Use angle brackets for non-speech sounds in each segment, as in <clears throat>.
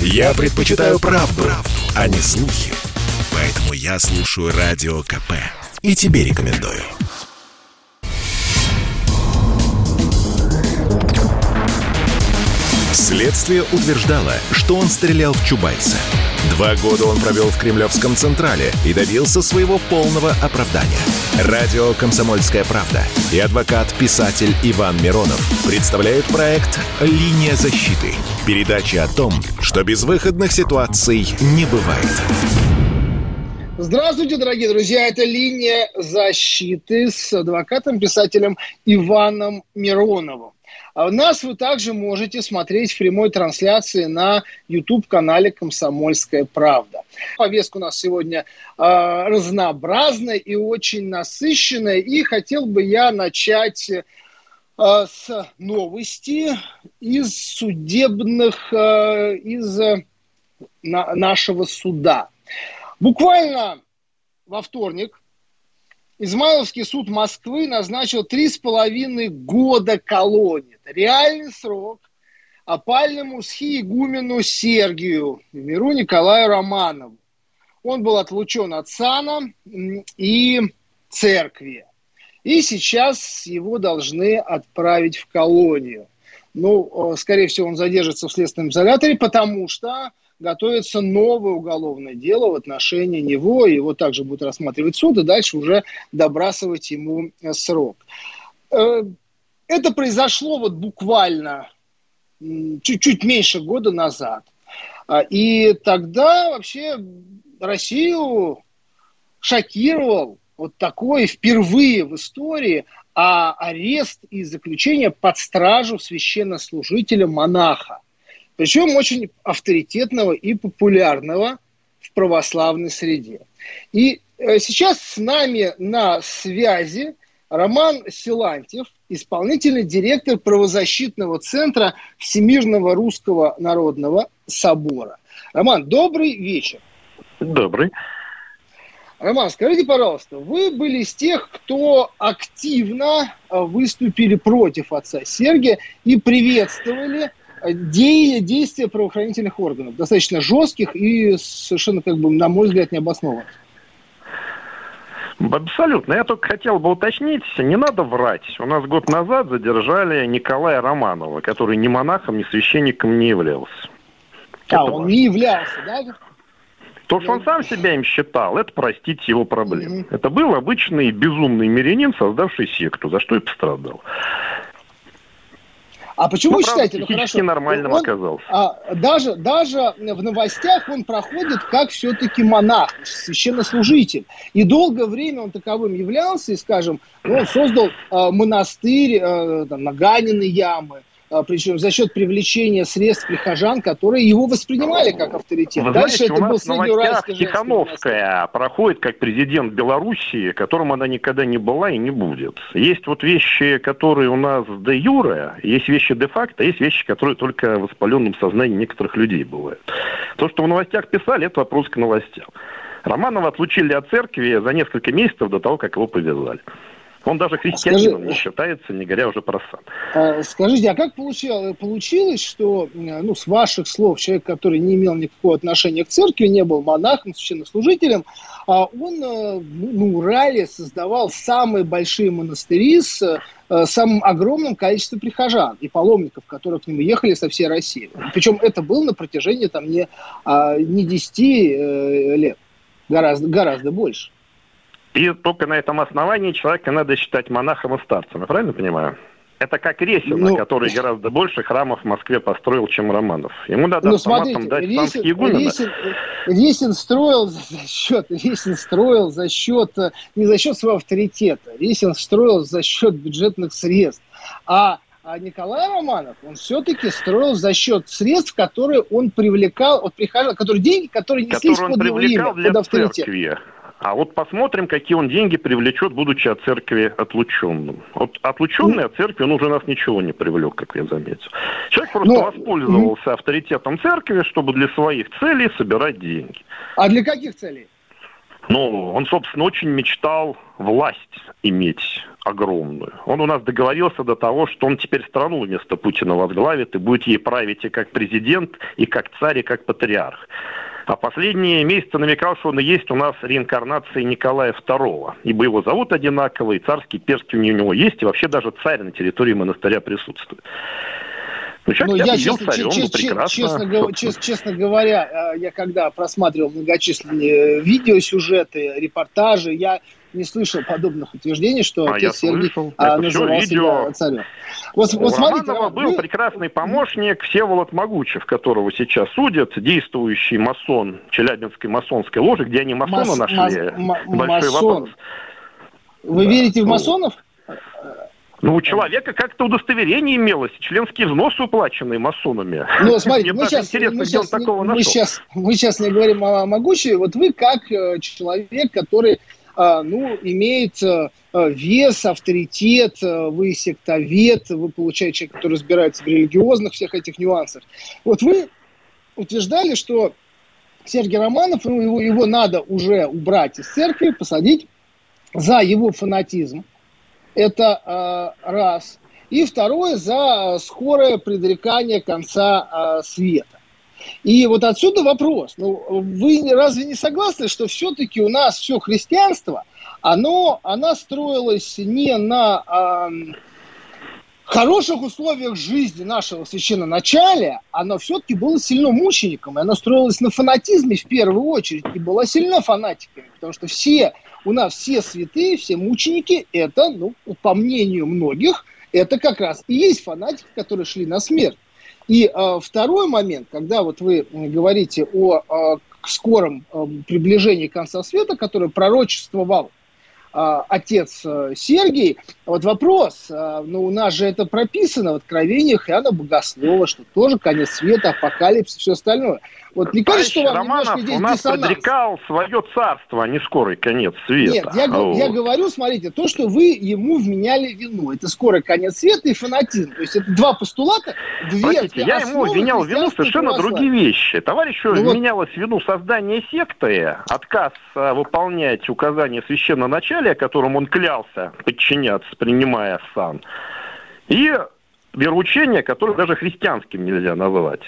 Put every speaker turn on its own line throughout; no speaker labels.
Я предпочитаю правду, правду, а не слухи. Поэтому я слушаю Радио КП. И тебе рекомендую. Следствие утверждало, что он стрелял в Чубайса. Два года он провел в Кремлевском Централе и добился своего полного оправдания. Радио «Комсомольская правда» и адвокат-писатель Иван Миронов представляют проект «Линия защиты». Передача о том, что безвыходных ситуаций не бывает.
Здравствуйте, дорогие друзья. Это «Линия защиты» с адвокатом-писателем Иваном Мироновым. А нас вы также можете смотреть в прямой трансляции на YouTube-канале «Комсомольская правда». Повестка у нас сегодня э, разнообразная и очень насыщенная. И хотел бы я начать с новости из судебных, э, из э, на, нашего суда. Буквально во вторник Измайловский суд Москвы назначил три с половиной года колонии. Это реальный срок опальному схиегумену Сергию, миру Николаю Романову. Он был отлучен от сана и церкви. И сейчас его должны отправить в колонию. Ну, скорее всего, он задержится в следственном изоляторе, потому что готовится новое уголовное дело в отношении него, его также будет рассматривать суд, и дальше уже добрасывать ему э, срок. Э, это произошло вот буквально чуть-чуть меньше года назад. А, и тогда вообще Россию шокировал вот такой впервые в истории а арест и заключение под стражу священнослужителя монаха. Причем очень авторитетного и популярного в православной среде. И э, сейчас с нами на связи Роман Силантьев, исполнительный директор правозащитного центра Всемирного Русского Народного Собора. Роман, добрый вечер.
Добрый.
Роман, скажите, пожалуйста, вы были из тех, кто активно э, выступили против отца Сергия и приветствовали де- действия правоохранительных органов, достаточно жестких и совершенно, как бы, на мой взгляд, необоснованных.
Абсолютно. Я только хотел бы уточнить, не надо врать. У нас год назад задержали Николая Романова, который ни монахом, ни священником не являлся.
А, это он важно. не являлся, да?
То, что он сам себя им считал, это простить его проблем. Это был обычный безумный мирянин, создавший секту, за что и пострадал.
А почему ну, вы считаете,
ну хорошо, нормальным он, оказался?
А, даже, даже в новостях он проходит как все-таки монах, священнослужитель. И долгое время он таковым являлся, и, скажем, ну, он создал э, монастырь э, там, на Ганиной ямы, причем за счет привлечения средств прихожан, которые его воспринимали как авторитет.
Вы Дальше знаете, это у нас был новостях Тихановская проходит как президент Белоруссии, которым она никогда не была и не будет. Есть вот вещи, которые у нас де юре, есть вещи де факто, есть вещи, которые только в воспаленном сознании некоторых людей бывают. То, что в новостях писали, это вопрос к новостям. Романова отлучили от церкви за несколько месяцев до того, как его повязали. Он даже христианином Скажи, не считается, не говоря уже про сан.
А, скажите, а как получилось, получилось, что, ну, с ваших слов, человек, который не имел никакого отношения к церкви, не был монахом, священнослужителем, а он э, на Урале создавал самые большие монастыри с э, самым огромным количеством прихожан и паломников, которые к нему ехали со всей России. Причем это было на протяжении там не, а, не 10 э, лет, гораздо, гораздо больше.
И только на этом основании человека надо считать монахом и старцем. Я правильно понимаю? Это как Ресин, ну, который гораздо больше храмов в Москве построил, чем Романов. Ему надо ну,
смотрите, дать Ресин, Ресин, Ресин строил за счет, Ресин строил за счет, не за счет своего авторитета, Ресин строил за счет бюджетных средств. А а Николай Романов, он все-таки строил за счет средств, которые он привлекал от прихожан, которые деньги, которые неслись под его имя, под авторитет. Церкви.
А вот посмотрим, какие он деньги привлечет, будучи от церкви отлученным. Вот отлученный от церкви, он уже нас ничего не привлек, как я заметил. Человек просто Но... воспользовался авторитетом церкви, чтобы для своих целей собирать деньги.
А для каких целей?
Ну, он, собственно, очень мечтал власть иметь огромную. Он у нас договорился до того, что он теперь страну вместо Путина возглавит и будет ей править и как президент, и как царь, и как патриарх. А последние месяцы намекал, что он и есть у нас реинкарнация Николая II. Ибо его зовут одинаково, и царский перст у него есть, и вообще даже царь на территории монастыря присутствует.
Ну, ну я, честно, царем, ну, честно, честно, <laughs> честно, честно говоря, э, я когда просматривал многочисленные видеосюжеты, репортажи, я не слышал подобных утверждений, что
а отец Сергей слышал. а, называл видео. себя царем. Вот, вот смотрите, Романова был вы... прекрасный помощник Всеволод Могучев, которого сейчас судят, действующий масон Челябинской масонской ложи, где они масона Мас... нашли. Мас...
Большой масон. вопрос. Вы да. верите в масонов?
Ну, у человека как-то удостоверение имелось, членские взносы уплаченные масонами.
Ну, смотрите, мы сейчас, интересно, мы, сейчас, такого мы, сейчас, мы сейчас не говорим о могучей. Вот вы как э, человек, который ну, имеет э, вес, авторитет, э, вы сектовед, вы получаете человек, который разбирается в религиозных всех этих нюансах. Вот вы утверждали, что Сергей Романов, ну, его, его надо уже убрать из церкви, посадить за его фанатизм. Это э, раз. И второе, за скорое предрекание конца э, света. И вот отсюда вопрос. Ну, вы разве не согласны, что все-таки у нас все христианство, оно, оно строилось не на э, хороших условиях жизни нашего священноначалия, оно все-таки было сильно мучеником, и оно строилось на фанатизме в первую очередь, и было сильно фанатиками, потому что все, у нас все святые, все мученики, это, ну, по мнению многих, это как раз и есть фанатики, которые шли на смерть. И э, второй момент, когда вот вы говорите о э, скором э, приближении конца света, который пророчествовал отец э, Сергий, вот вопрос, э, ну у нас же это прописано в откровениях Иоанна Богослова, что тоже конец света, апокалипсис, все остальное. Вот не кажется, что вам
Романов немножко здесь у нас диссонанс? предрекал свое царство, а не скорый конец света.
Нет, я, вот. я говорю, смотрите, то, что вы ему вменяли вину, это скорый конец света и фанатизм. То есть это два постулата, две
Простите, я ему вменял вину совершенно другие вещи. Товарищу ну, вменялось вот... вину создания секты, отказ а, выполнять указания священноначалия, которым он клялся подчиняться, принимая сан, и вероучение, которое даже христианским нельзя называть.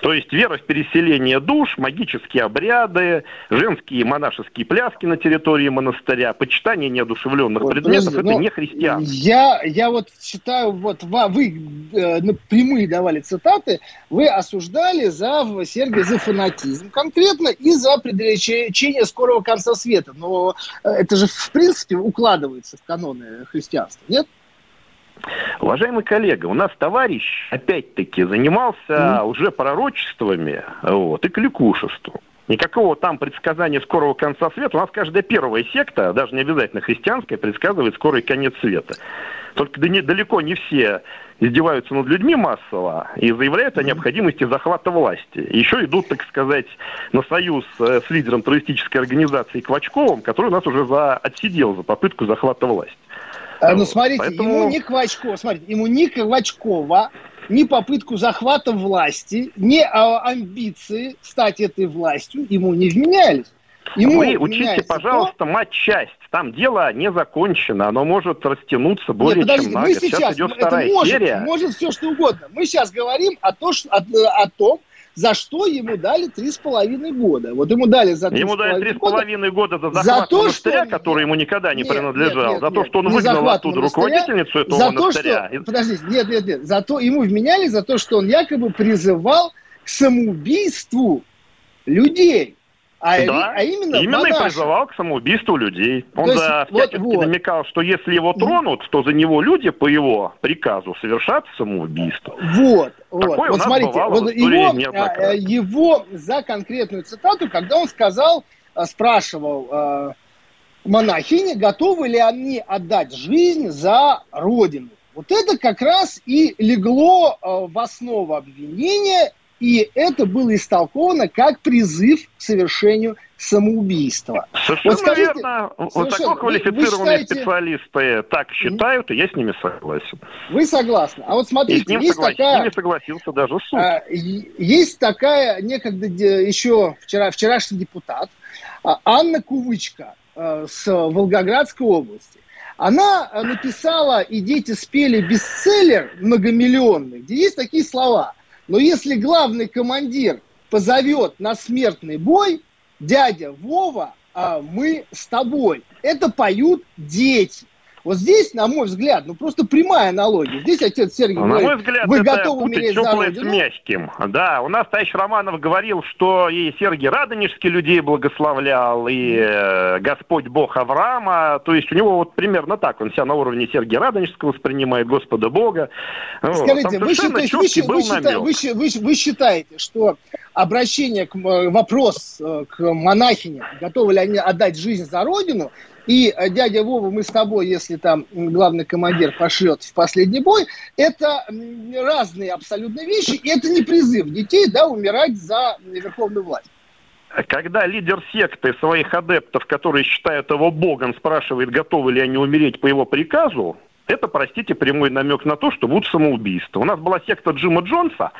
То есть вера в переселение душ, магические обряды, женские монашеские пляски на территории монастыря, почитание неодушевленных вот, предметов, это не христианство.
Я, я вот считаю, вот вы э, прямые давали цитаты, вы осуждали за Сергия за фанатизм конкретно и за предречение скорого конца света. Но э, это же в принципе укладывается в каноны христианства, нет?
Уважаемый коллега, у нас товарищ, опять-таки, занимался mm. уже пророчествами вот, и кликушеством. Никакого там предсказания скорого конца света. У нас каждая первая секта, даже не обязательно христианская, предсказывает скорый конец света. Только далеко не все издеваются над людьми массово и заявляют о необходимости захвата власти. Еще идут, так сказать, на союз э, с лидером террористической организации Квачковым, который у нас уже за, отсидел за попытку захвата власти.
А, ну, смотрите, Поэтому... ему не Квачкова, смотрите, ему не Квачкова, ни попытку захвата власти, ни а, амбиции стать этой властью ему не вменялись.
Ему Вы учите, пожалуйста, то... мать-часть. Там дело не закончено, оно может растянуться более Нет, чем на год. Сейчас, сейчас идет вторая
может,
серия.
Может все что угодно. Мы сейчас говорим о, то, что, о, о том, за что ему дали три с половиной года. Вот ему дали за
Ему дали три с половиной года за захват за то, монастыря, что... который ему никогда не нет, принадлежал, нет, нет, за то, что он выгнал оттуда руководительницу этого за монастыря.
То, что... Подождите, нет, нет, нет. За то, ему вменяли за то, что он якобы призывал к самоубийству людей.
А, да, а именно, именно и призывал к самоубийству людей. Он то за всячески вот, вот. намекал, что если его тронут, то за него люди по его приказу совершат самоубийство.
Вот, вот. вот смотрите, вот его, а, его за конкретную цитату, когда он сказал, а, спрашивал монахини, готовы ли они отдать жизнь за Родину. Вот это как раз и легло в основу обвинения и это было истолковано как призыв к совершению самоубийства.
Совершенно вот скажите, верно. Вот такой квалифицированные считаете... специалисты так считают, и я с ними согласен.
Вы согласны. А вот смотрите, и с ним есть соглас... такая...
С ними согласился даже суд. А,
есть такая некогда еще вчера, вчерашний депутат а, Анна Кувычка а, с Волгоградской области. Она написала «И дети спели» бестселлер многомиллионный, где есть такие слова. Но если главный командир позовет на смертный бой, дядя Вова, а мы с тобой. Это поют дети. Вот здесь, на мой взгляд, ну просто прямая аналогия. Здесь отец Сергей
на говорит, мой взгляд, вы это готовы умереть за родину? с мягким. Да, у нас товарищ Романов говорил, что и Сергий Радонежский людей благословлял, и э, Господь Бог Авраама. То есть у него вот примерно так. Он себя на уровне Сергия Радонежского воспринимает, Господа Бога.
Скажите, вот. вы, считаете, вы, вы, считаете, вы, вы считаете, что обращение к э, вопрос э, к монахиням, готовы ли они отдать жизнь за родину, и э, дядя Вова, мы с тобой, если там главный командир пошлет в последний бой, это разные абсолютно вещи, и это не призыв детей, да, умирать за верховную власть.
Когда лидер секты своих адептов, которые считают его богом, спрашивает, готовы ли они умереть по его приказу, это, простите, прямой намек на то, что будут самоубийства. У нас была секта Джима Джонса,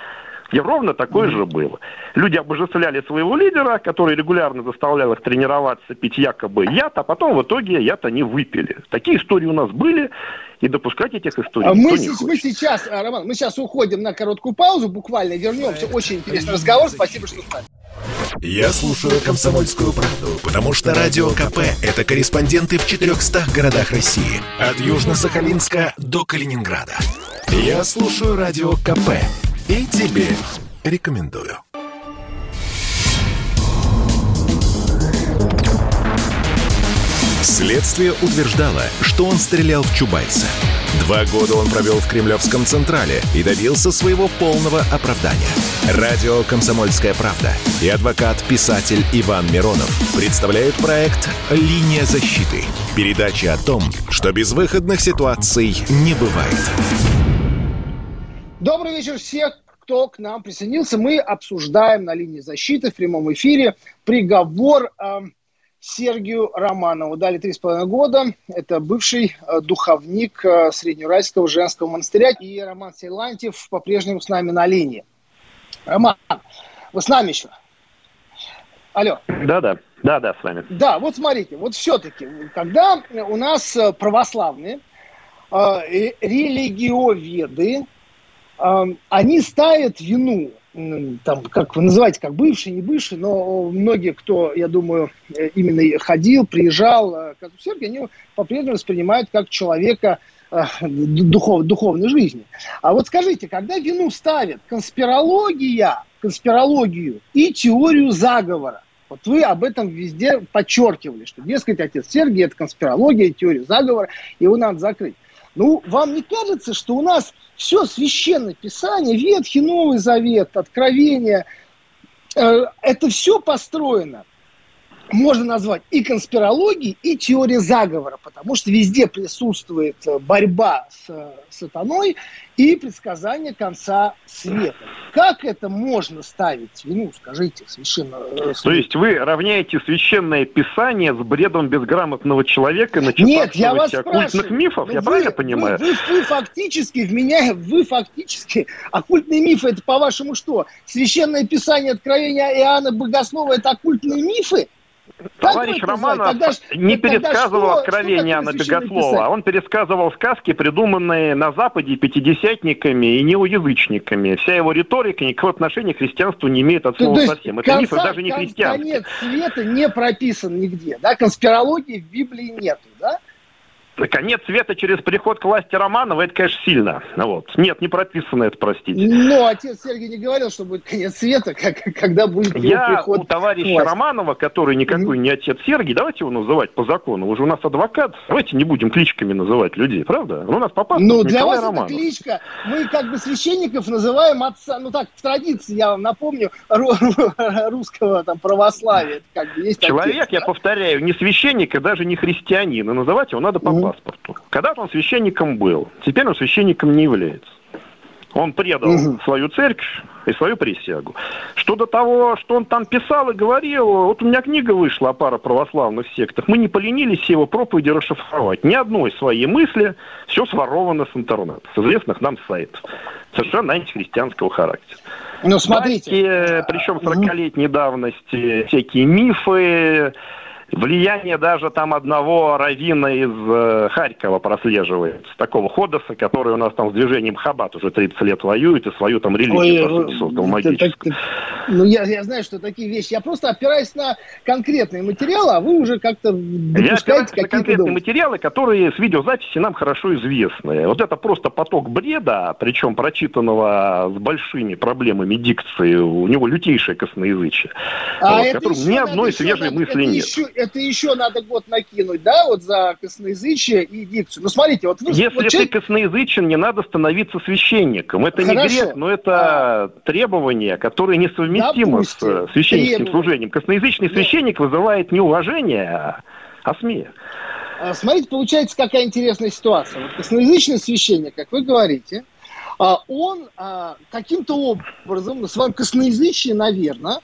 и ровно такое mm-hmm. же было. Люди обожествляли своего лидера, который регулярно заставлял их тренироваться, пить якобы яд, а потом в итоге яд они выпили. Такие истории у нас были, и допускать этих историй а
мы, с, мы сейчас, а, Роман, мы сейчас уходим на короткую паузу, буквально вернемся. Очень интересный разговор. Спасибо, что стали.
Я слушаю «Комсомольскую правду», потому что «Радио КП» — это корреспонденты в 400 городах России. От Южно-Сахалинска до Калининграда. Я слушаю «Радио КП» И тебе рекомендую. Следствие утверждало, что он стрелял в Чубайса. Два года он провел в Кремлевском Централе и добился своего полного оправдания. Радио «Комсомольская правда» и адвокат-писатель Иван Миронов представляют проект «Линия защиты». Передача о том, что безвыходных ситуаций не бывает.
Добрый вечер всех, кто к нам присоединился. Мы обсуждаем на линии защиты в прямом эфире приговор э, Сергию Романову. Дали три с половиной года. Это бывший э, духовник э, Среднеуральского женского монастыря. И Роман Сейлантьев по-прежнему с нами на линии. Роман, вы с нами еще? Алло.
Да-да. Да-да, с вами.
Да, вот смотрите, вот все-таки, когда у нас э, православные э, религиоведы, они ставят вину, там, как вы называете, как бывший, не бывший, но многие, кто, я думаю, э, именно ходил, приезжал э, к Сергию, они по-прежнему воспринимают как человека э, духов, духовной жизни. А вот скажите, когда вину ставят конспирология, конспирологию и теорию заговора, вот вы об этом везде подчеркивали, что, дескать, отец Сергий – это конспирология, теория заговора, его надо закрыть. Ну, вам не кажется, что у нас все священное писание, Ветхий, Новый Завет, Откровение, э, это все построено можно назвать и конспирологией, и теорией заговора, потому что везде присутствует э, борьба с э, сатаной и предсказание конца света. Как это можно ставить вину, скажите, священно?
Э, То есть вы равняете священное писание с бредом безграмотного человека,
Нет, я вас оккультных
мифов, я вы, правильно понимаю?
Вы, вы, вы фактически в меня, вы фактически, <laughs> оккультные мифы, это по-вашему что? Священное писание Откровения Иоанна Богослова, это оккультные мифы?
Товарищ Романов тогда, не пересказывал что, откровения Анны Богослова, он пересказывал сказки, придуманные на Западе пятидесятниками и неоязычниками. Вся его риторика никакого отношения к христианству не имеет от слова совсем. Это конца, мифы даже не христианские.
Конец света не прописан нигде, да? Конспирологии в Библии нету, да?
Конец света через приход к власти Романова, это, конечно, сильно. Вот. Нет, не прописано это, простите.
Но отец Сергей не говорил, что будет конец света, <laughs> как, когда будет
Я приход у товарища Романова, который никакой mm-hmm. не отец Сергий, давайте его называть по закону, уже у нас адвокат, давайте не будем кличками называть людей, правда?
У
нас
по Ну, для вас Романов. это кличка. Мы как бы священников называем отца, ну так, в традиции, я вам напомню, русского там православия.
Как бы есть Человек, отец, я да? повторяю, не священник и даже не христианин, и называть его надо по mm-hmm паспорту. Когда-то он священником был, теперь он священником не является. Он предал угу. свою церковь и свою присягу. Что до того, что он там писал и говорил, вот у меня книга вышла о пара православных сектах. Мы не поленились его проповеди расшифровать. Ни одной своей мысли, все своровано с интернета, с известных нам сайтов. Совершенно антихристианского характера.
Ну, смотрите.
Дайте, причем 40-летней давности, всякие мифы, Влияние даже там одного равина из э, Харькова прослеживается, такого Ходоса, который у нас там с движением Хабат уже 30 лет воюет и свою там религию Ой, создал магическую.
Ну, я, я знаю, что такие вещи. Я просто опираюсь на конкретные материалы, а вы уже как-то допускаете
какие-то... конкретные доводы. материалы, которые с видеозаписи нам хорошо известны. Вот это просто поток бреда, причем прочитанного с большими проблемами дикции. У него лютейшее косноязычие. А вот, это еще, ни одной свежей мысли нет.
Еще, это еще надо год накинуть, да, вот за косноязычие и дикцию. Ну, смотрите, вот вы...
Если вот ты человек... косноязычен, не надо становиться священником. Это Хорошо. не грех, но это а... требование, которое несовместимо Допустим. с священническим требование. служением. Косноязычный Нет. священник вызывает не уважение, а, а смех.
А, смотрите, получается, какая интересная ситуация. Вот косноязычный священник, как вы говорите, а, он каким-то образом на своем косноязычии, наверное,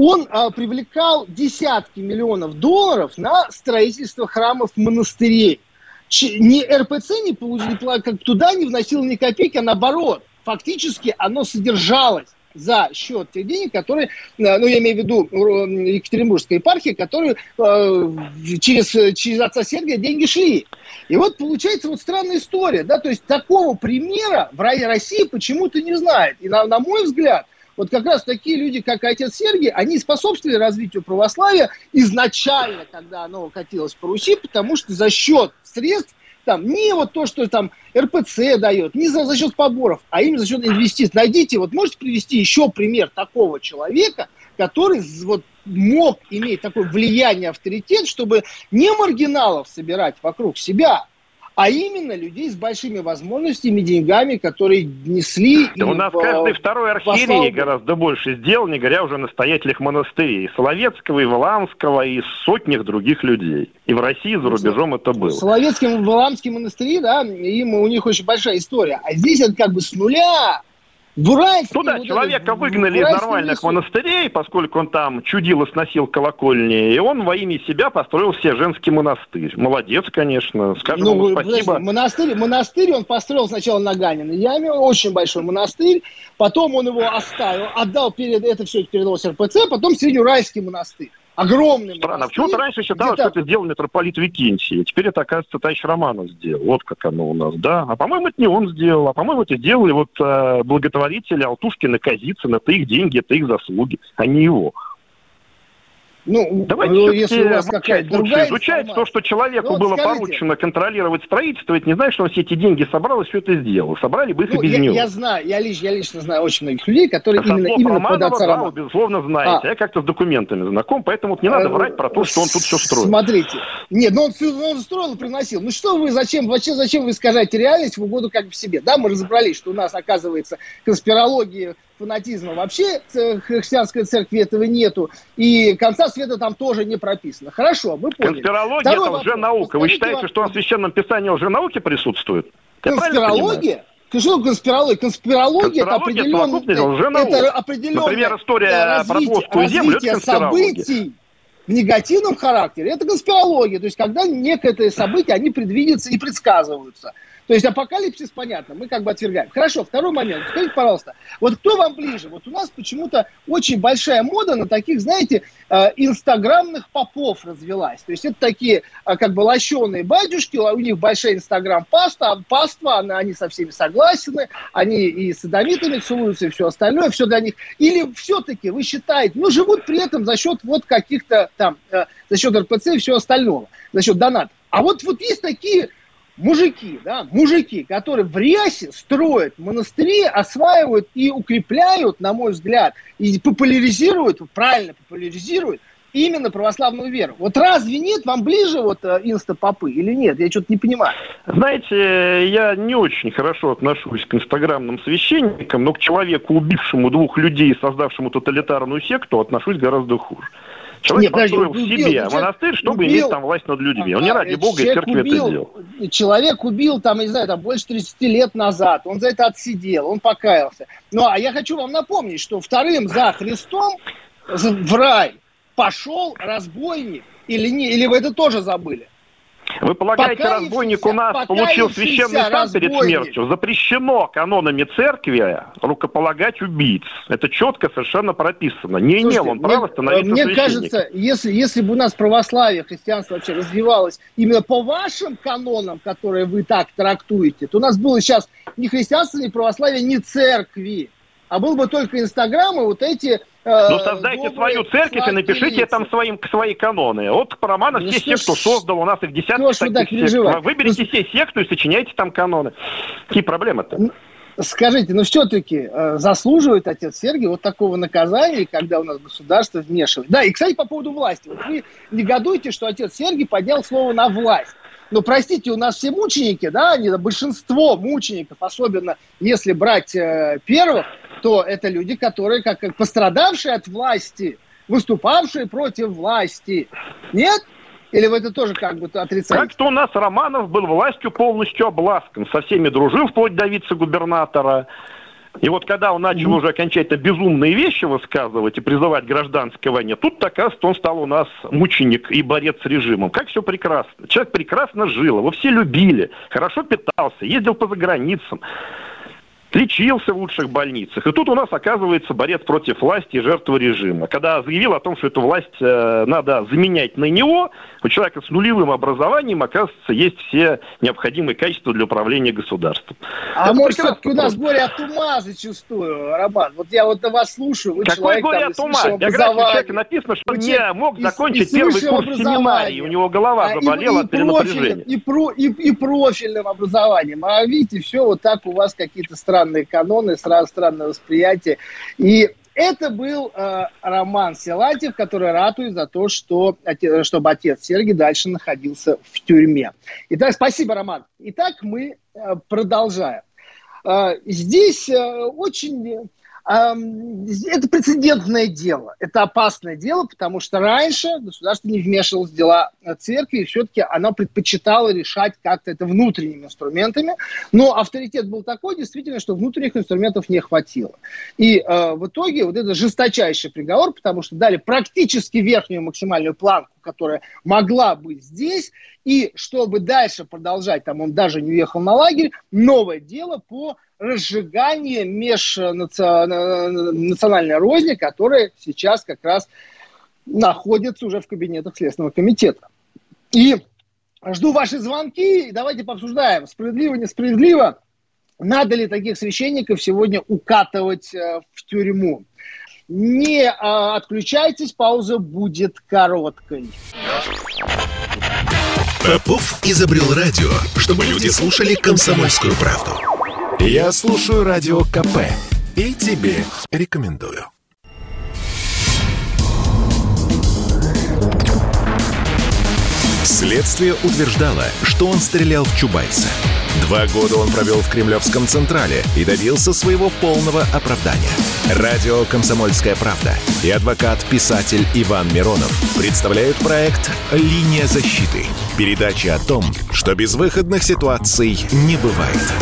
он а, привлекал десятки миллионов долларов на строительство храмов монастырей. Ч, ни РПЦ не получил, как туда не вносил ни копейки, а наоборот, фактически оно содержалось за счет тех денег, которые, э, ну, я имею в виду Екатеринбургской епархии, которые э, через, через отца Сергия деньги шли. И вот получается вот странная история, да, то есть такого примера в России почему-то не знает. И на, на мой взгляд, вот как раз такие люди, как отец Сергий, они способствовали развитию православия изначально, когда оно катилось по Руси, потому что за счет средств там, не вот то, что там РПЦ дает, не за, за счет поборов, а именно за счет инвестиций. Найдите, вот можете привести еще пример такого человека, который вот мог иметь такое влияние, авторитет, чтобы не маргиналов собирать вокруг себя, а именно людей с большими возможностями, деньгами, которые несли...
Да у нас в, каждый второй архиерей гораздо больше сделал, не говоря уже о настоятелях монастырей. Соловецкого, и Валамского, и сотнях других людей. И в России, за рубежом это было.
Соловецкий, Валамский монастыри, да, им, у них очень большая история. А здесь это как бы с нуля
Бурайский, ну да, вот человека этот, выгнали из нормальных лесу. монастырей, поскольку он там чудил и сносил колокольни, и он во имя себя построил себе женский монастырь. Молодец, конечно, скажем ну, ему спасибо. Подожди,
монастырь, монастырь он построил сначала на Ганиной яме, очень большой монастырь, потом он его оставил, отдал перед, это все передалось РПЦ, потом Среднеуральский монастырь огромный
Странно. Почему-то раньше считалось, что это сделал митрополит Викентий. Теперь это, оказывается, товарищ Романов сделал. Вот как оно у нас, да. А по-моему, это не он сделал. А по-моему, это сделали вот э, благотворители Алтушкина, Казицына. Это их деньги, это их заслуги, а не его. Ну, Давайте ну, если у вас какая-то другая изучать то, что человеку ну, вот было скажите, поручено контролировать строительство, это не значит, что он все эти деньги собрал и все это сделал. Собрали бы их ну, и без
я,
него.
Я знаю, я, лично, я лично знаю очень многих людей, которые именно, именно
Романова, под отца да, вы, безусловно, знаете. А. Я как-то с документами знаком, поэтому вот не надо а, врать про то, что он тут все строит.
Смотрите. Нет, ну он, он строил и приносил. Ну что вы, зачем, зачем, зачем вы искажаете реальность в угоду как бы себе? Да, мы разобрались, что у нас, оказывается, конспирология фанатизма вообще в христианской церкви этого нету, и конца света там тоже не прописано. Хорошо, мы поняли.
Конспирология это уже наука. Вы считаете, вопрос. что в священном писании уже науки присутствует?
Конспирология? Что конспирология? Конспирология, это определенное, это определенное
Например, история развитие, про плоскую землю, это
событий в негативном характере. Это конспирология. То есть, когда некое событие, они предвидятся и предсказываются. То есть апокалипсис, понятно, мы как бы отвергаем. Хорошо, второй момент. Скажите, пожалуйста, вот кто вам ближе? Вот у нас почему-то очень большая мода на таких, знаете, э, инстаграмных попов развелась. То есть это такие э, как бы лощеные батюшки, у них большая инстаграм-паста, паства, они со всеми согласны, они и с садомитами целуются, и все остальное, все для них. Или все-таки вы считаете, ну, живут при этом за счет вот каких-то там, э, за счет РПЦ и всего остального, за счет донатов. А вот, вот есть такие мужики, да, мужики, которые в рясе строят монастыри, осваивают и укрепляют, на мой взгляд, и популяризируют, правильно популяризируют именно православную веру. Вот разве нет вам ближе вот э, инстапопы или нет? Я что-то не понимаю.
Знаете, я не очень хорошо отношусь к инстаграмным священникам, но к человеку, убившему двух людей, создавшему тоталитарную секту, отношусь гораздо хуже. Человек Нет, построил подожди, убил, себе монастырь, чтобы убил, иметь там власть над людьми. Он не ради Бога и церкви убил, это сделал.
Человек убил там, не знаю, там больше 30 лет назад. Он за это отсидел, он покаялся. Ну, а я хочу вам напомнить, что вторым за Христом в рай пошел разбойник. Или, не, или вы это тоже забыли?
Вы полагаете, разбойник у нас получил священный сан перед смертью? Запрещено канонами церкви рукополагать убийц. Это четко совершенно прописано. Не Слушайте, имел он права становиться
Мне кажется, если, если бы у нас православие, христианство вообще развивалось именно по вашим канонам, которые вы так трактуете, то у нас было сейчас ни христианство, ни православие, ни церкви а был бы только Инстаграм и вот эти
Э, ну, создайте свою церковь и напишите там своим, свои каноны. Вот по романам ну, все секту создал, у нас их десятки
что таких сект.
Выберите ну, все секту и сочиняйте там каноны. Какие проблемы-то? Ну,
скажите, ну все-таки э, заслуживает отец Сергий вот такого наказания, когда у нас государство вмешивает. Да, и, кстати, по поводу власти. Вот вы негодуете, что отец Сергий поднял слово на власть. Но, простите, у нас все мученики, да, они, большинство мучеников, особенно если брать э, первых, то это люди, которые как, как пострадавшие от власти, выступавшие против власти. Нет? Или вы это тоже как бы отрицаете?
Как-то у нас Романов был властью полностью обласкан. Со всеми дружил, вплоть до вице-губернатора. И вот когда он начал уже окончательно безумные вещи высказывать и призывать гражданское войне, тут, оказывается, он стал у нас мученик и борец с режимом. Как все прекрасно. Человек прекрасно жил, его все любили, хорошо питался, ездил по заграницам лечился в лучших больницах. И тут у нас оказывается борец против власти и жертва режима. Когда заявил о том, что эту власть э, надо заменять на него, у человека с нулевым образованием, оказывается, есть все необходимые качества для управления государством.
А Это может, все-таки у нас горе от ума зачастую, Роман? Вот я вот вас слушаю, вы
Какой человек, горе там, от ума? В биографии человека написано, что он не мог и, закончить и первый курс семинарии, у него голова а, заболела и, и от перенапряжения.
И, про, и, и профильным образованием. А видите, все вот так у вас какие-то странные странные каноны, странное восприятие. И это был э, Роман Силатьев, который ратует за то, что, чтобы отец Сергий дальше находился в тюрьме. Итак, спасибо, Роман. Итак, мы э, продолжаем. Э, здесь э, очень это прецедентное дело, это опасное дело, потому что раньше государство не вмешивалось в дела церкви, и все-таки оно предпочитало решать как-то это внутренними инструментами, но авторитет был такой, действительно, что внутренних инструментов не хватило. И э, в итоге вот это жесточайший приговор, потому что дали практически верхнюю максимальную планку, которая могла быть здесь, и чтобы дальше продолжать, там он даже не уехал на лагерь, новое дело по разжиганию межнациональной розни, которая сейчас как раз находится уже в кабинетах Следственного комитета. И жду ваши звонки, давайте пообсуждаем, справедливо, несправедливо, надо ли таких священников сегодня укатывать э, в тюрьму. Не а, отключайтесь, пауза будет короткой.
Попов изобрел радио, чтобы люди слушали комсомольскую правду. Я слушаю радио КП и тебе рекомендую. Следствие утверждало, что он стрелял в Чубайса. Два года он провел в Кремлевском Централе и добился своего полного оправдания. Радио «Комсомольская правда» и адвокат-писатель Иван Миронов представляют проект «Линия защиты». Передача о том, что безвыходных ситуаций не бывает.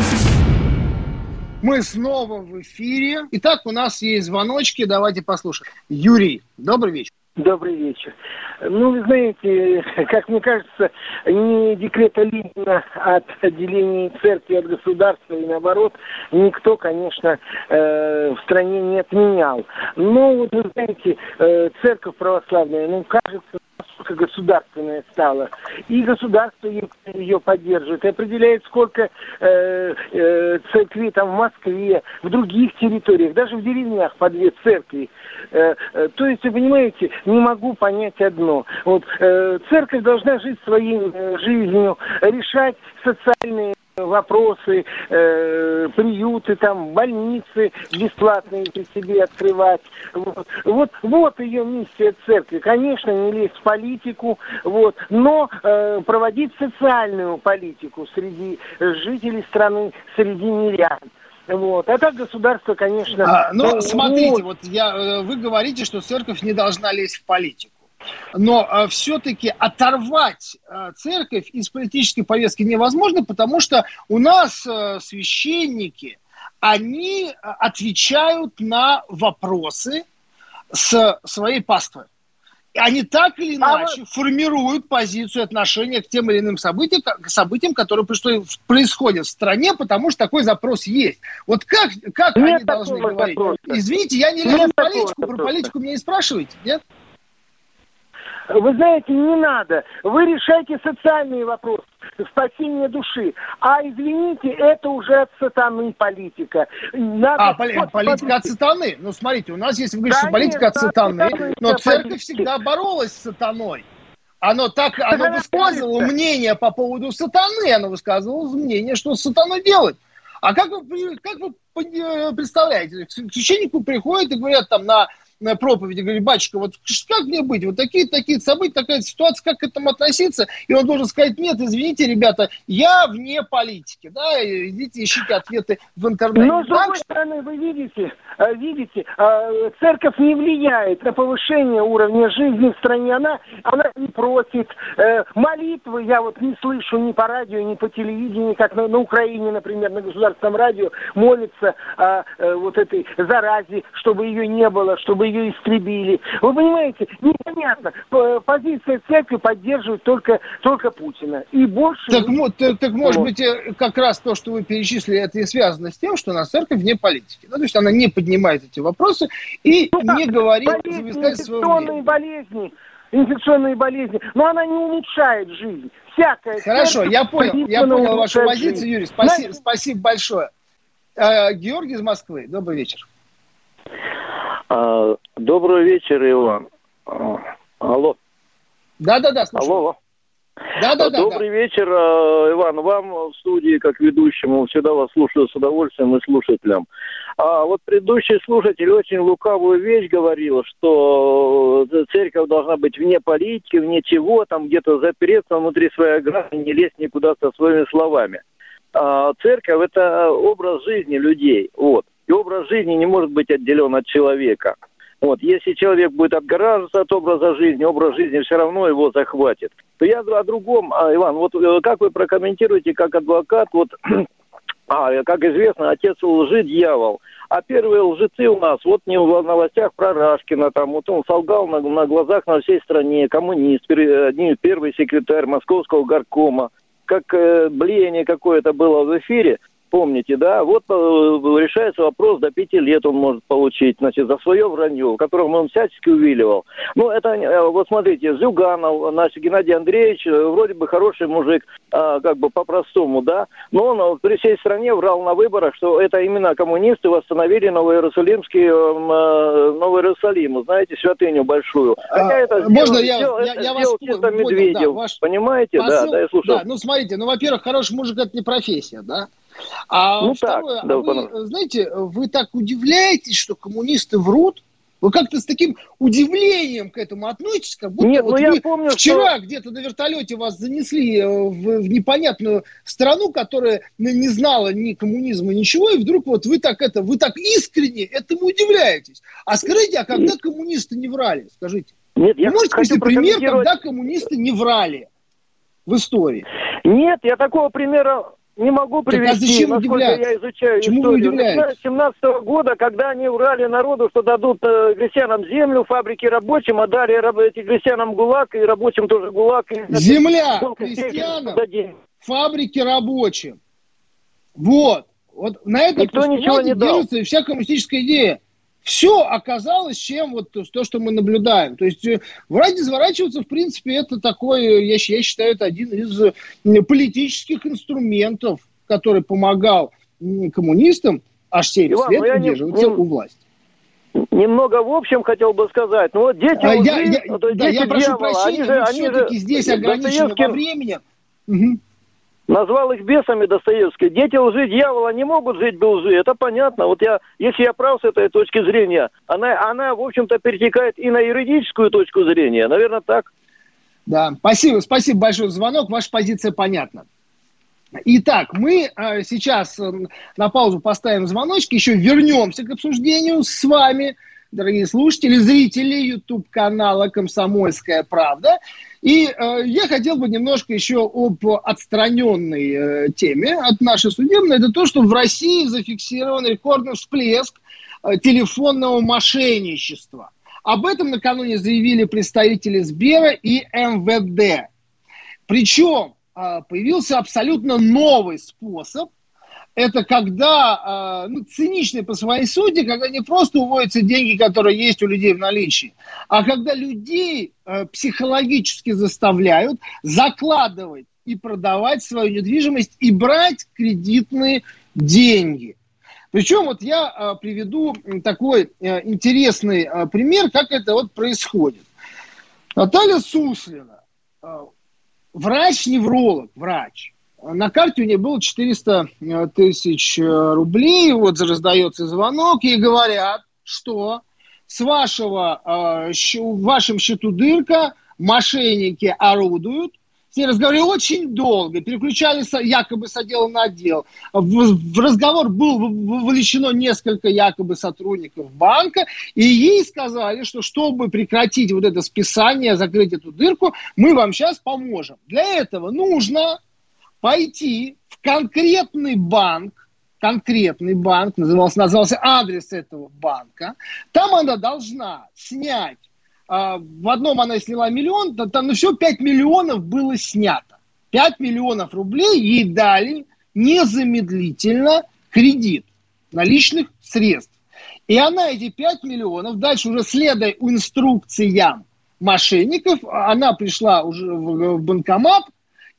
Мы снова в эфире. Итак, у нас есть звоночки. Давайте послушаем. Юрий, добрый вечер.
Добрый вечер. Ну, вы знаете, <laughs> как мне кажется, не декрета Ленина от отделения церкви от государства и наоборот, никто, конечно, э, в стране не отменял. Но вот вы знаете, э, церковь православная, ну, кажется, насколько государственная стала. И государство ее, ее поддерживает, и определяет, сколько э, э, церквей там в Москве, в других территориях, даже в деревнях по две церкви. Э, э, то есть, вы понимаете, не могу понять одно. Вот, э, церковь должна жить своей э, жизнью, решать социальные вопросы, э, приюты, там, больницы бесплатные при себе открывать. Вот, вот, вот ее миссия церкви. Конечно, не лезть в политику, вот, но э, проводить социальную политику среди жителей страны, среди мирян. Вот. А так государство, конечно...
А, ну, ну смотрите, вот я, э, вы говорите, что церковь не должна лезть в политику. Но э, все-таки оторвать э, церковь из политической повестки невозможно, потому что у нас э, священники, они э, отвечают на вопросы с своей паствой они так или а иначе а формируют позицию отношения к тем или иным событиям, к событиям, которые происходят в стране, потому что такой запрос есть. Вот как, как они должны говорить? Запроса. Извините, я не лезу в политику, про политику меня не спрашиваете, нет?
Вы знаете, не надо. Вы решайте социальные вопросы, спасение души. А извините, это уже от сатаны политика.
Надо... А, поли- политика от сатаны? Ну, смотрите, у нас есть, вы говорите, да политика нет, от сатаны, но церковь политики. всегда боролась с сатаной. Оно так, оно высказывало мнение по поводу сатаны, оно высказывало мнение, что с сатаной делать. А как вы, как вы представляете, к священнику приходят и говорят там на проповеди, говорит, батюшка, вот как мне быть? Вот такие-такие события, такая ситуация, как к этому относиться? И он должен сказать, нет, извините, ребята, я вне политики, да, идите ищите ответы в интернете.
Но, с другой стороны, вы видите, э, видите, э, церковь не влияет на повышение уровня жизни в стране, она, она не просит. Э, молитвы я вот не слышу ни по радио, ни по телевидению, как на, на Украине, например, на государственном радио молится вот этой заразе, чтобы ее не было, чтобы ее истребили. Вы понимаете, непонятно. Позиция церкви поддерживает только, только Путина. И больше...
Так, не... так, так может быть, э, как раз то, что вы перечислили, это и связано с тем, что у нас церковь вне политики. Ну, то есть она не поднимает эти вопросы и ну, не говорит,
болезни, инфекционные болезни, инфекционные болезни, но она не улучшает жизнь.
Всякая Хорошо, я понял, я понял вашу позицию, Юрий. Спасибо, спасибо большое. Э, Георгий из Москвы, добрый вечер.
А, добрый вечер, Иван. А, алло.
Да-да-да, слушаю.
Алло. Да, да, да. Добрый да. вечер, а, Иван. Вам в студии, как ведущему, всегда вас слушаю с удовольствием и слушателям. А вот предыдущий слушатель очень лукавую вещь говорил, что церковь должна быть вне политики, вне чего, там где-то запереться внутри своей ограды, не лезть никуда со своими словами. А церковь – это образ жизни людей. Вот. И образ жизни не может быть отделен от человека. Вот, если человек будет отгораживаться от образа жизни, образ жизни все равно его захватит. То я о другом, а, Иван, вот э, как вы прокомментируете как адвокат, вот, <clears throat> а, как известно, отец лжи дьявол. А первые лжецы у нас, вот не в новостях про Рашкина, там, вот он солгал на, на глазах на всей стране, коммунист, первый секретарь Московского горкома, как э, блеяние какое-то было в эфире, помните, да, вот э, решается вопрос, до пяти лет он может получить, значит, за свое вранье, которым он всячески увиливал. Ну, это, э, вот смотрите, Зюганов, наш Геннадий Андреевич, э, вроде бы хороший мужик, а, как бы по-простому, да, но он при всей стране врал на выборах, что это именно коммунисты восстановили Новоиерусалимский, Новый Иерусалим, знаете, святыню большую.
Хотя а, это можно сделал, я, сделал, я, я вас
чисто Медведев, да, ваш понимаете?
Посыл, да, да, я слушаю. Да, ну, смотрите, ну, во-первых, хороший мужик – это не профессия, да? А ну, второе, так, а вы, знаете, вы так удивляетесь, что коммунисты врут? Вы как-то с таким удивлением к этому относитесь, как будто Нет, вот ну, вы помню, вчера что... где-то на вертолете вас занесли э, в, в непонятную страну, которая не знала ни коммунизма, ничего, и вдруг вот вы так это, вы так искренне этому удивляетесь. А скажите, а когда коммунисты не врали? Скажите. Нет, я Можете привести пример, когда коммунисты не врали в истории?
Нет, я такого примера не могу привести, так, а зачем насколько удивляться? я изучаю Чему историю. Начиная с 17 -го года, когда они врали народу, что дадут э, крестьянам землю, фабрики рабочим, а дали раб, этим крестьянам ГУЛАГ, и рабочим тоже ГУЛАГ. И,
Земля крестьянам, фабрики рабочим. Вот. Вот на этом Никто ничего не держится дал. вся коммунистическая идея все оказалось чем вот то, что мы наблюдаем. То есть э, врать изворачиваться, в принципе, это такой, я, я считаю, это один из э, политических инструментов, который помогал коммунистам аж 70 лет удерживаться не, у власти.
Немного в общем хотел бы сказать. Ну вот дети а, я, я,
да, дети я прошу дьявола, прощения, они же, они все-таки же, здесь ограничены во времени. Угу.
Назвал их бесами Достоевский. Дети лжи дьявола не могут жить без лжи, это понятно. Вот я, если я прав с этой точки зрения, она, она в общем-то, перетекает и на юридическую точку зрения. Наверное, так.
Да, спасибо, спасибо большое за звонок, ваша позиция понятна. Итак, мы э, сейчас э, на паузу поставим звоночки, еще вернемся к обсуждению с вами дорогие слушатели, зрители YouTube-канала «Комсомольская правда». И э, я хотел бы немножко еще об отстраненной э, теме от нашей судебной. Это то, что в России зафиксирован рекордный всплеск э, телефонного мошенничества. Об этом накануне заявили представители Сбера и МВД. Причем э, появился абсолютно новый способ это когда, э, ну, циничный по своей сути, когда не просто уводятся деньги, которые есть у людей в наличии, а когда людей э, психологически заставляют закладывать и продавать свою недвижимость и брать кредитные деньги. Причем вот я э, приведу такой э, интересный пример, как это вот происходит. Наталья Суслина, э, врач-невролог, врач, на карте у нее было 400 э, тысяч э, рублей. Вот раздается звонок, ей говорят, что с вашего, э, в вашем счету дырка, мошенники орудуют, с ней разговаривали очень долго, переключались якобы с отдела на отдел. В, в разговор был вовлечено несколько якобы сотрудников банка, и ей сказали, что чтобы прекратить вот это списание, закрыть эту дырку, мы вам сейчас поможем. Для этого нужно пойти в конкретный банк, конкретный банк, назывался, назывался адрес этого банка, там она должна снять, э, в одном она сняла миллион, там ну, все 5 миллионов было снято. 5 миллионов рублей ей дали незамедлительно кредит наличных средств. И она эти 5 миллионов, дальше уже следуя инструкциям мошенников, она пришла уже в банкомат,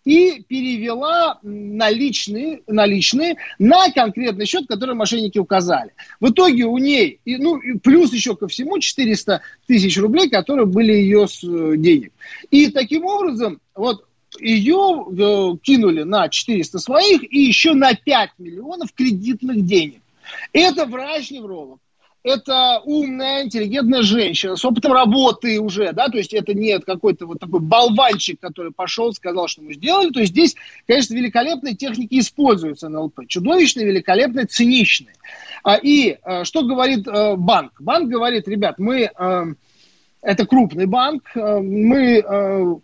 и перевела наличные, наличные на конкретный счет, который мошенники указали. В итоге у ней, ну, плюс еще ко всему 400 тысяч рублей, которые были ее с, э, денег. И таким образом, вот ее э, кинули на 400 своих и еще на 5 миллионов кредитных денег. Это врач-невролог это умная, интеллигентная женщина с опытом работы уже, да, то есть это не какой-то вот такой болванчик, который пошел, сказал, что мы сделали, то есть здесь, конечно, великолепные техники используются на ЛП, чудовищные, великолепные, циничные. А, и а, что говорит а, банк? Банк говорит, ребят, мы, это крупный банк, мы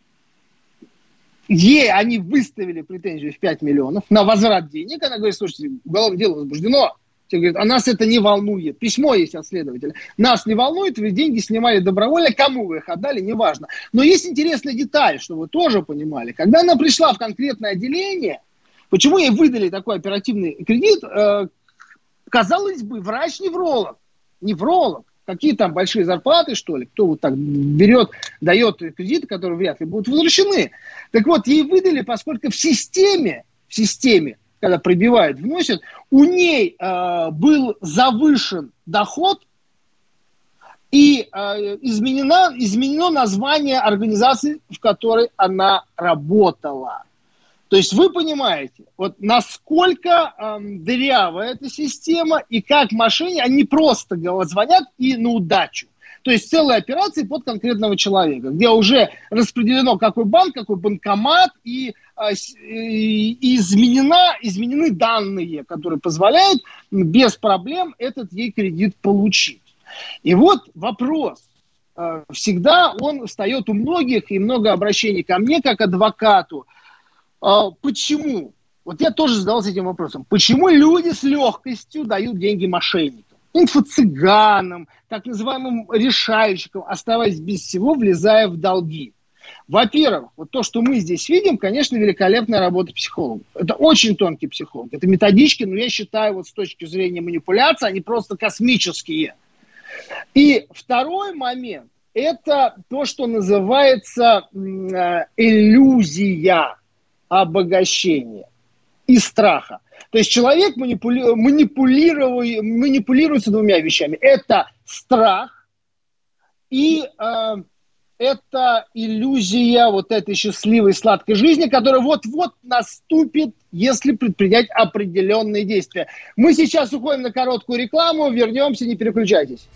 Ей они выставили претензию в 5 миллионов на возврат денег. Она говорит, слушайте, уголовное дело возбуждено, те говорят, а нас это не волнует. Письмо есть от следователя. Нас не волнует, вы деньги снимали добровольно, кому вы их отдали, неважно. Но есть интересная деталь, что вы тоже понимали. Когда она пришла в конкретное отделение, почему ей выдали такой оперативный кредит, э, казалось бы, врач-невролог, невролог, какие там большие зарплаты, что ли, кто вот так берет, дает кредиты, которые вряд ли будут возвращены. Так вот, ей выдали, поскольку в системе, в системе когда пробивают, вносят, у ней э, был завышен доход и э, изменено, изменено название организации, в которой она работала. То есть вы понимаете, вот насколько э, дырявая эта система и как мошенники, они просто звонят и на удачу. То есть целые операции под конкретного человека, где уже распределено какой банк, какой банкомат и изменена, изменены данные, которые позволяют без проблем этот ей кредит получить. И вот вопрос. А, всегда он встает у многих, и много обращений ко мне, как адвокату. А, почему? Вот я тоже задался этим вопросом. Почему люди с легкостью дают деньги мошенникам? инфо-цыганам, так называемым решальщикам, оставаясь без всего, влезая в долги. Во-первых, вот то, что мы здесь видим, конечно, великолепная работа психологов. Это очень тонкий психолог. Это методички, но я считаю, вот с точки зрения манипуляции, они просто космические. И второй момент – это то, что называется э, иллюзия обогащения и страха. То есть человек манипули... манипулирует, манипулируется двумя вещами. Это страх и э, это иллюзия вот этой счастливой сладкой жизни, которая вот-вот наступит, если предпринять определенные действия. Мы сейчас уходим на короткую рекламу, вернемся, не переключайтесь.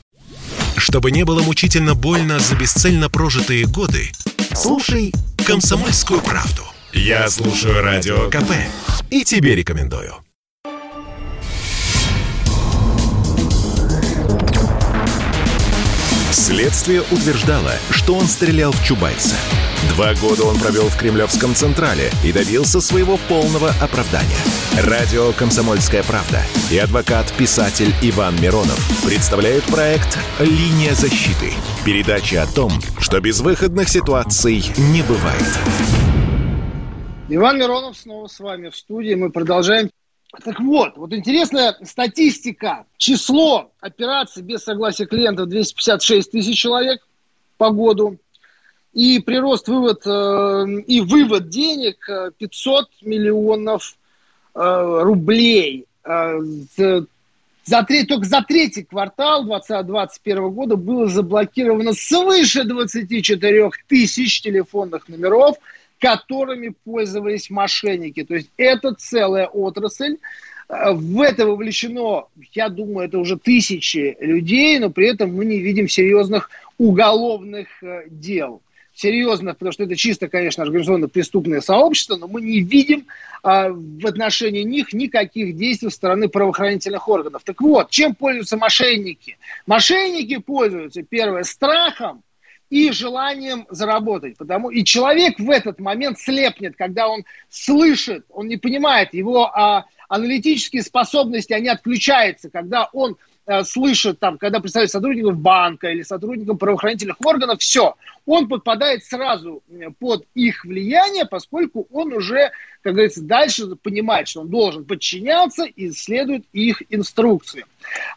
Чтобы не было мучительно больно за бесцельно прожитые годы, слушай «Комсомольскую правду». Я слушаю Радио КП и тебе рекомендую. Следствие утверждало, что он стрелял в Чубайса. Два года он провел в Кремлевском Централе и добился своего полного оправдания. Радио «Комсомольская правда» и адвокат-писатель Иван Миронов представляют проект «Линия защиты». Передача о том, что безвыходных ситуаций не бывает.
Иван Миронов снова с вами в студии. Мы продолжаем так вот, вот интересная статистика. Число операций без согласия клиентов 256 тысяч человек по году. И прирост, вывод э, и вывод денег 500 э, миллионов э, рублей. Э, за, треть, только за третий квартал 2021 года было заблокировано свыше 24 тысяч телефонных номеров – которыми пользовались мошенники. То есть это целая отрасль. В это вовлечено, я думаю, это уже тысячи людей, но при этом мы не видим серьезных уголовных э, дел. Серьезных, потому что это чисто, конечно, организационно-преступное сообщество, но мы не видим а, в отношении них никаких действий со стороны правоохранительных органов. Так вот, чем пользуются мошенники? Мошенники пользуются, первое, страхом, и желанием заработать. Потому, и человек в этот момент слепнет, когда он слышит, он не понимает, его а, аналитические способности, они отключаются, когда он слышит, там, когда представляет сотрудников банка или сотрудников правоохранительных органов, все, он подпадает сразу под их влияние, поскольку он уже, как говорится, дальше понимает, что он должен подчиняться и следует их инструкции.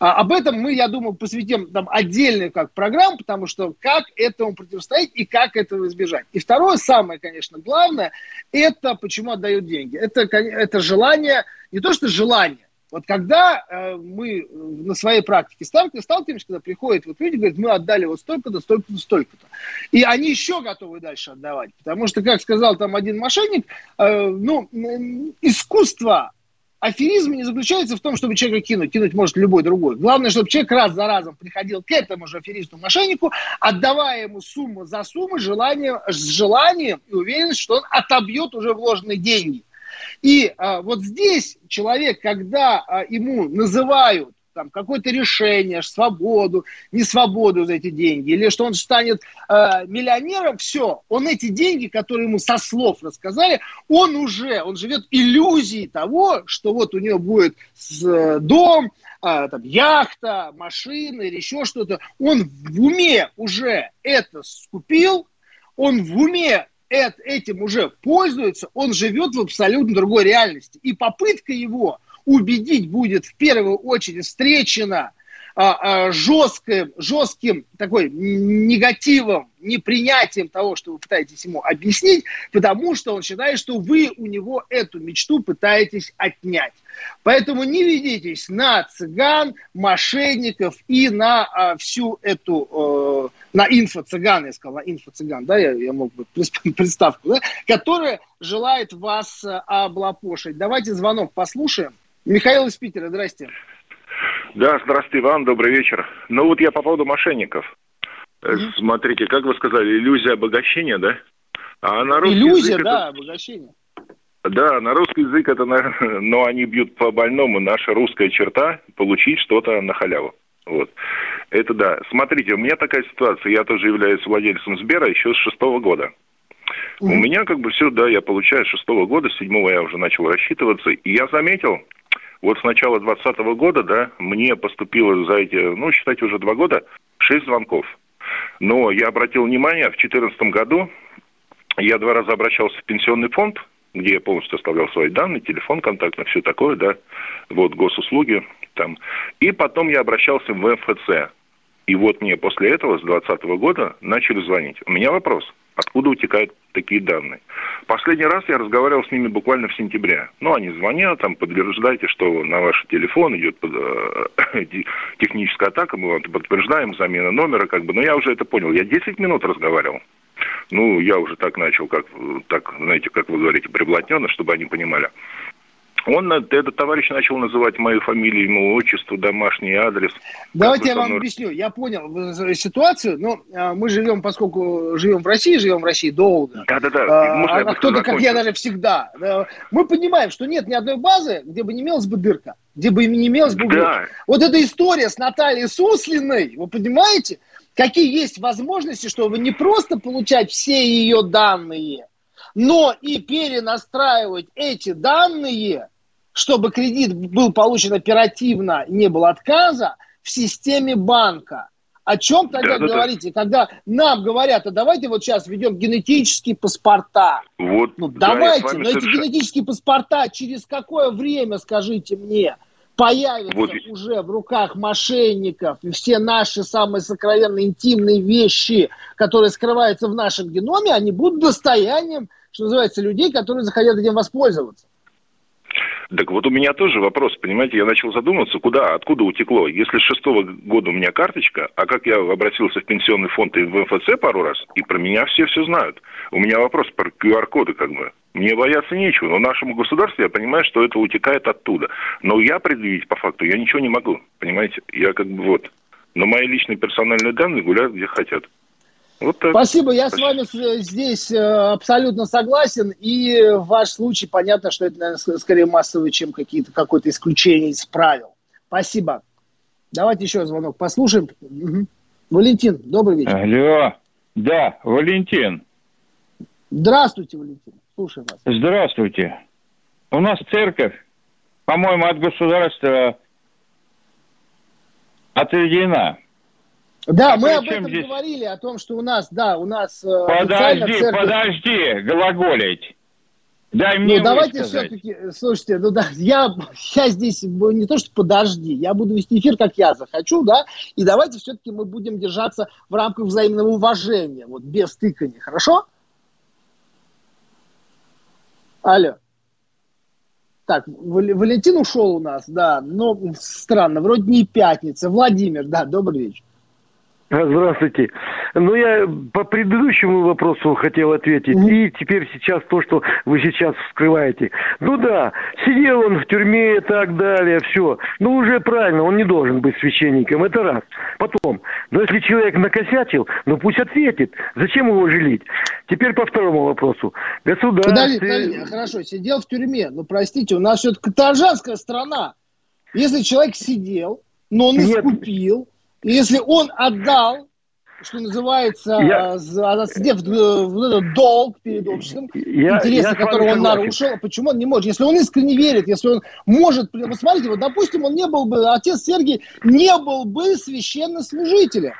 А, об этом мы, я думаю, посвятим там отдельную как программу, потому что как этому противостоять и как этого избежать. И второе, самое, конечно, главное, это почему отдают деньги. Это, это желание, не то что желание, вот когда э, мы э, на своей практике сталкиваемся, когда приходят вот люди, говорят, мы отдали вот столько-то, столько-то, столько-то. И они еще готовы дальше отдавать. Потому что, как сказал там один мошенник, э, ну, искусство аферизма не заключается в том, чтобы человека кинуть. Кинуть может любой другой. Главное, чтобы человек раз за разом приходил к этому же аферисту мошеннику, отдавая ему сумму за сумму, желанием, с желанием и уверенностью, что он отобьет уже вложенные деньги. И а, вот здесь человек, когда а, ему называют там какое-то решение, свободу, не свободу за эти деньги, или что он станет э, миллионером, все, он эти деньги, которые ему со слов рассказали, он уже, он живет иллюзией того, что вот у него будет с, э, дом, э, там, яхта, машина или еще что-то. Он в уме уже это скупил, он в уме этим уже пользуется, он живет в абсолютно другой реальности. И попытка его убедить будет в первую очередь встречена жестким, жестким такой негативом, непринятием того, что вы пытаетесь ему объяснить, потому что он считает, что вы у него эту мечту пытаетесь отнять. Поэтому не ведитесь на цыган, мошенников и на а, всю эту, э, на инфо-цыган, я сказал, на инфо-цыган, да, я, я мог бы <laughs> приставку, да, которая желает вас э, облапошить. Давайте звонок послушаем. Михаил из Питера, здрасте.
Да, здравствуйте, Иван, добрый вечер. Ну вот я по поводу мошенников. Mm-hmm. Смотрите, как вы сказали, иллюзия обогащения, да?
А на русский иллюзия, язык да, это... обогащение.
Да, на русский язык это, <laughs> но они бьют по больному. Наша русская черта – получить что-то на халяву. Вот. Это да. Смотрите, у меня такая ситуация. Я тоже являюсь владельцем Сбера еще с шестого года. Mm-hmm. У меня как бы все, да, я получаю с шестого года, с седьмого я уже начал рассчитываться. И я заметил, вот с начала 2020 года, да, мне поступило за эти, ну, считайте, уже два года, шесть звонков. Но я обратил внимание, в 2014 году я два раза обращался в пенсионный фонд, где я полностью оставлял свои данные, телефон контактный, все такое, да, вот госуслуги там. И потом я обращался в МФЦ. И вот мне после этого, с 2020 года, начали звонить. У меня вопрос – откуда утекают такие данные. Последний раз я разговаривал с ними буквально в сентябре. Ну, они звонят, там, подтверждайте, что на ваш телефон идет э, <coughs> техническая атака, мы вам подтверждаем, замена номера, как бы. Но я уже это понял. Я 10 минут разговаривал. Ну, я уже так начал, как, так, знаете, как вы говорите, приблотненно, чтобы они понимали. Он, этот товарищ начал называть мою фамилию, ему отчество, домашний адрес.
Давайте я вам мной... объясню. Я понял ситуацию, но а, мы живем, поскольку живем в России, живем в России долго. Да-да-да. А, а кто-то, как я, даже всегда. Мы понимаем, что нет ни одной базы, где бы не имелась бы дырка. где бы не имелось бы да. Вот эта история с Натальей Суслиной, вы понимаете, какие есть возможности, чтобы не просто получать все ее данные, но и перенастраивать эти данные, чтобы кредит был получен оперативно, не было отказа в системе банка. О чем тогда да, говорите, да. когда нам говорят, а давайте вот сейчас введем генетические паспорта. Вот, ну да, давайте, но эти генетические паспорта через какое время, скажите мне, появятся вот. уже в руках мошенников, и все наши самые сокровенные интимные вещи, которые скрываются в нашем геноме, они будут достоянием, что называется, людей, которые захотят этим воспользоваться.
Так вот у меня тоже вопрос, понимаете, я начал задумываться, куда, откуда утекло. Если с шестого года у меня карточка, а как я обратился в пенсионный фонд и в МФЦ пару раз, и про меня все все знают. У меня вопрос про QR-коды как бы. Мне бояться нечего, но нашему государству я понимаю, что это утекает оттуда. Но я предъявить по факту я ничего не могу, понимаете? Я как бы вот. Но мои личные персональные данные гуляют где хотят.
Вот так. Спасибо, я Спасибо. с вами здесь э, абсолютно согласен. И в ваш случай понятно, что это, наверное, скорее массовый, чем какие-то, какое-то исключение из правил. Спасибо. Давайте еще звонок послушаем. Угу. Валентин, добрый вечер.
Алло. Да, Валентин.
Здравствуйте, Валентин. Слушаю вас.
Здравствуйте. У нас церковь, по-моему, от государства отведена.
Да, а мы об этом здесь... говорили, о том, что у нас, да, у нас...
Э, подожди, церковь... подожди, глаголить. Дай мне
ну, давайте все-таки, слушайте, ну да, я, я здесь не то, что подожди, я буду вести эфир, как я захочу, да, и давайте все-таки мы будем держаться в рамках взаимного уважения, вот без тыкания, хорошо? Алло. Так, Валентин ушел у нас, да, но странно, вроде не пятница. Владимир, да, добрый вечер.
Здравствуйте. Ну, я по предыдущему вопросу хотел ответить. И теперь сейчас то, что вы сейчас вскрываете. Ну да, сидел он в тюрьме и так далее, все. Ну, уже правильно, он не должен быть священником, это раз. Потом, но если человек накосячил, ну пусть ответит. Зачем его жалеть? Теперь по второму вопросу.
Государство... Подожди, подожди, хорошо, сидел в тюрьме. Ну, простите, у нас все-таки каторжанская страна. Если человек сидел, но он искупил, если он отдал, что называется, я... отсидев в этот долг перед обществом, я, интересы, я которые он нарушил, почему он не может? Если он искренне верит, если он может... Вы смотрите, вот, допустим, он не был бы, отец Сергий не был бы священнослужителем,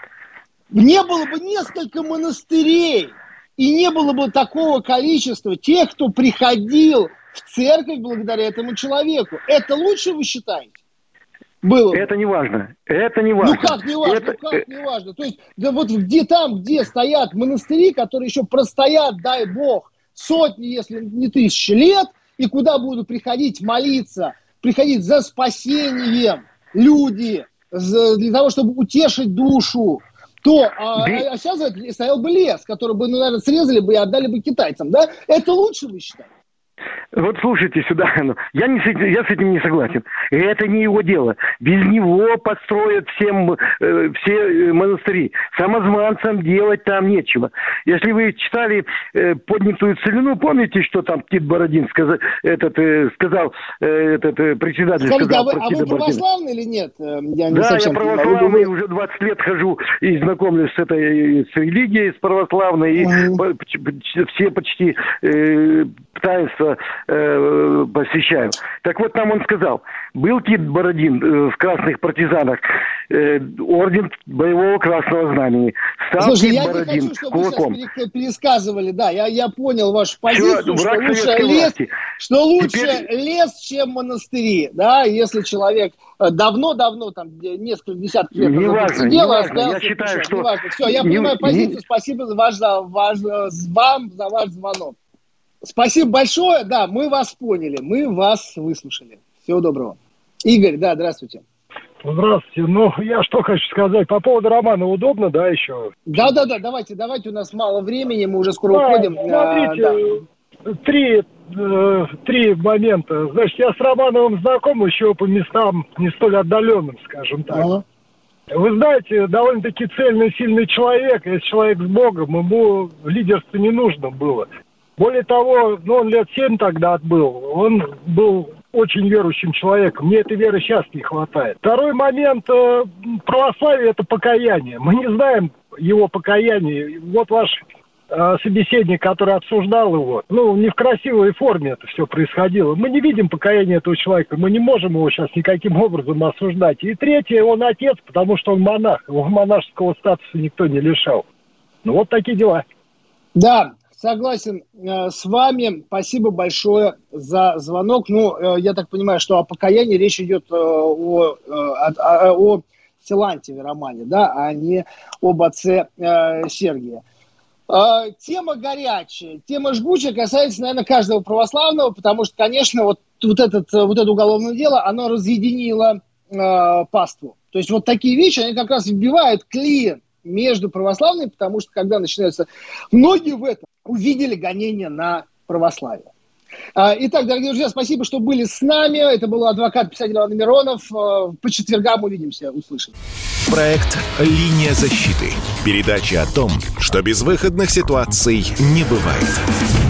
не было бы несколько монастырей, и не было бы такого количества тех, кто приходил в церковь благодаря этому человеку. Это лучше вы считаете?
Было. Это не важно. Это не важно.
Ну как не важно? Это... Ну как не важно? То есть, да вот где там, где стоят монастыри, которые еще простоят, дай бог, сотни, если не тысячи лет, и куда будут приходить молиться, приходить за спасением люди, для того, чтобы утешить душу, то а, а сейчас стоял бы лес, который бы, ну, наверное, срезали бы и отдали бы китайцам, да? Это лучше, вы считаете?
Вот слушайте сюда, <laughs> ну, я, не с этим, я с этим не согласен. Это не его дело. Без него построят всем, э, все э, монастыри. Самозванцам делать там нечего. Если вы читали э, поднятую целину, помните, что там Тит Бородин сказал, этот, э, сказал, э, этот э, председатель
Скажите, сказал а вы, а вы православный или нет?
Э, я не да, я православный, уже 20 лет хожу и знакомлюсь с этой с религией, с православной, и mm-hmm. все почти э, таинства э, посещаю. Так вот, там он сказал, был Тит Бородин э, в красных партизанах, э, орден боевого красного знамени.
Стал Слушай, Тит я Бородин не хочу, чтобы кулаком. вы сейчас пересказывали, да, я, я понял вашу позицию, Все, что лучше, лес, что лучше Теперь... лес, чем монастыри, да, если человек э, давно-давно, там, несколько десятков лет
не важно, сидел, не важно. я считаю, что...
Все, я не, понимаю позицию, не... спасибо за ваш, за ваш, вам за ваш звонок. Спасибо большое. Да, мы вас поняли, мы вас выслушали. Всего доброго. Игорь, да, здравствуйте.
Здравствуйте. Ну, я что хочу сказать. По поводу романа удобно, да, еще?
Да, да, да, давайте, давайте, у нас мало времени, мы уже скоро
да,
уходим.
Смотрите, а, да. три, э, три момента. Значит, я с Романовым знаком еще по местам не столь отдаленным, скажем так. Ага. Вы знаете, довольно-таки цельный, сильный человек. Если человек с Богом, ему лидерство не нужно было. Более того, ну, он лет семь тогда отбыл. Он был очень верующим человеком. Мне этой веры сейчас не хватает. Второй момент. Э, православие – это покаяние. Мы не знаем его покаяние. Вот ваш э, собеседник, который обсуждал его, ну, не в красивой форме это все происходило. Мы не видим покаяния этого человека, мы не можем его сейчас никаким образом осуждать. И третье, он отец, потому что он монах, его монашеского статуса никто не лишал. Ну, вот такие дела.
Да, Согласен э, с вами. Спасибо большое за звонок. Ну, э, я так понимаю, что о покаянии речь идет э, о, о, о Силантьеве романе, да, а не об отце Сергия. Тема горячая, тема жгучая касается, наверное, каждого православного, потому что, конечно, вот, вот, этот, вот это уголовное дело, оно разъединило э, паству. То есть вот такие вещи, они как раз вбивают клин между православными, потому что когда начинаются... Многие в этом увидели гонение на православие. А, итак, дорогие друзья, спасибо, что были с нами. Это был адвокат, писатель Иван Миронов. А, по четвергам увидимся, услышим.
Проект «Линия защиты». Передача о том, что безвыходных ситуаций не бывает.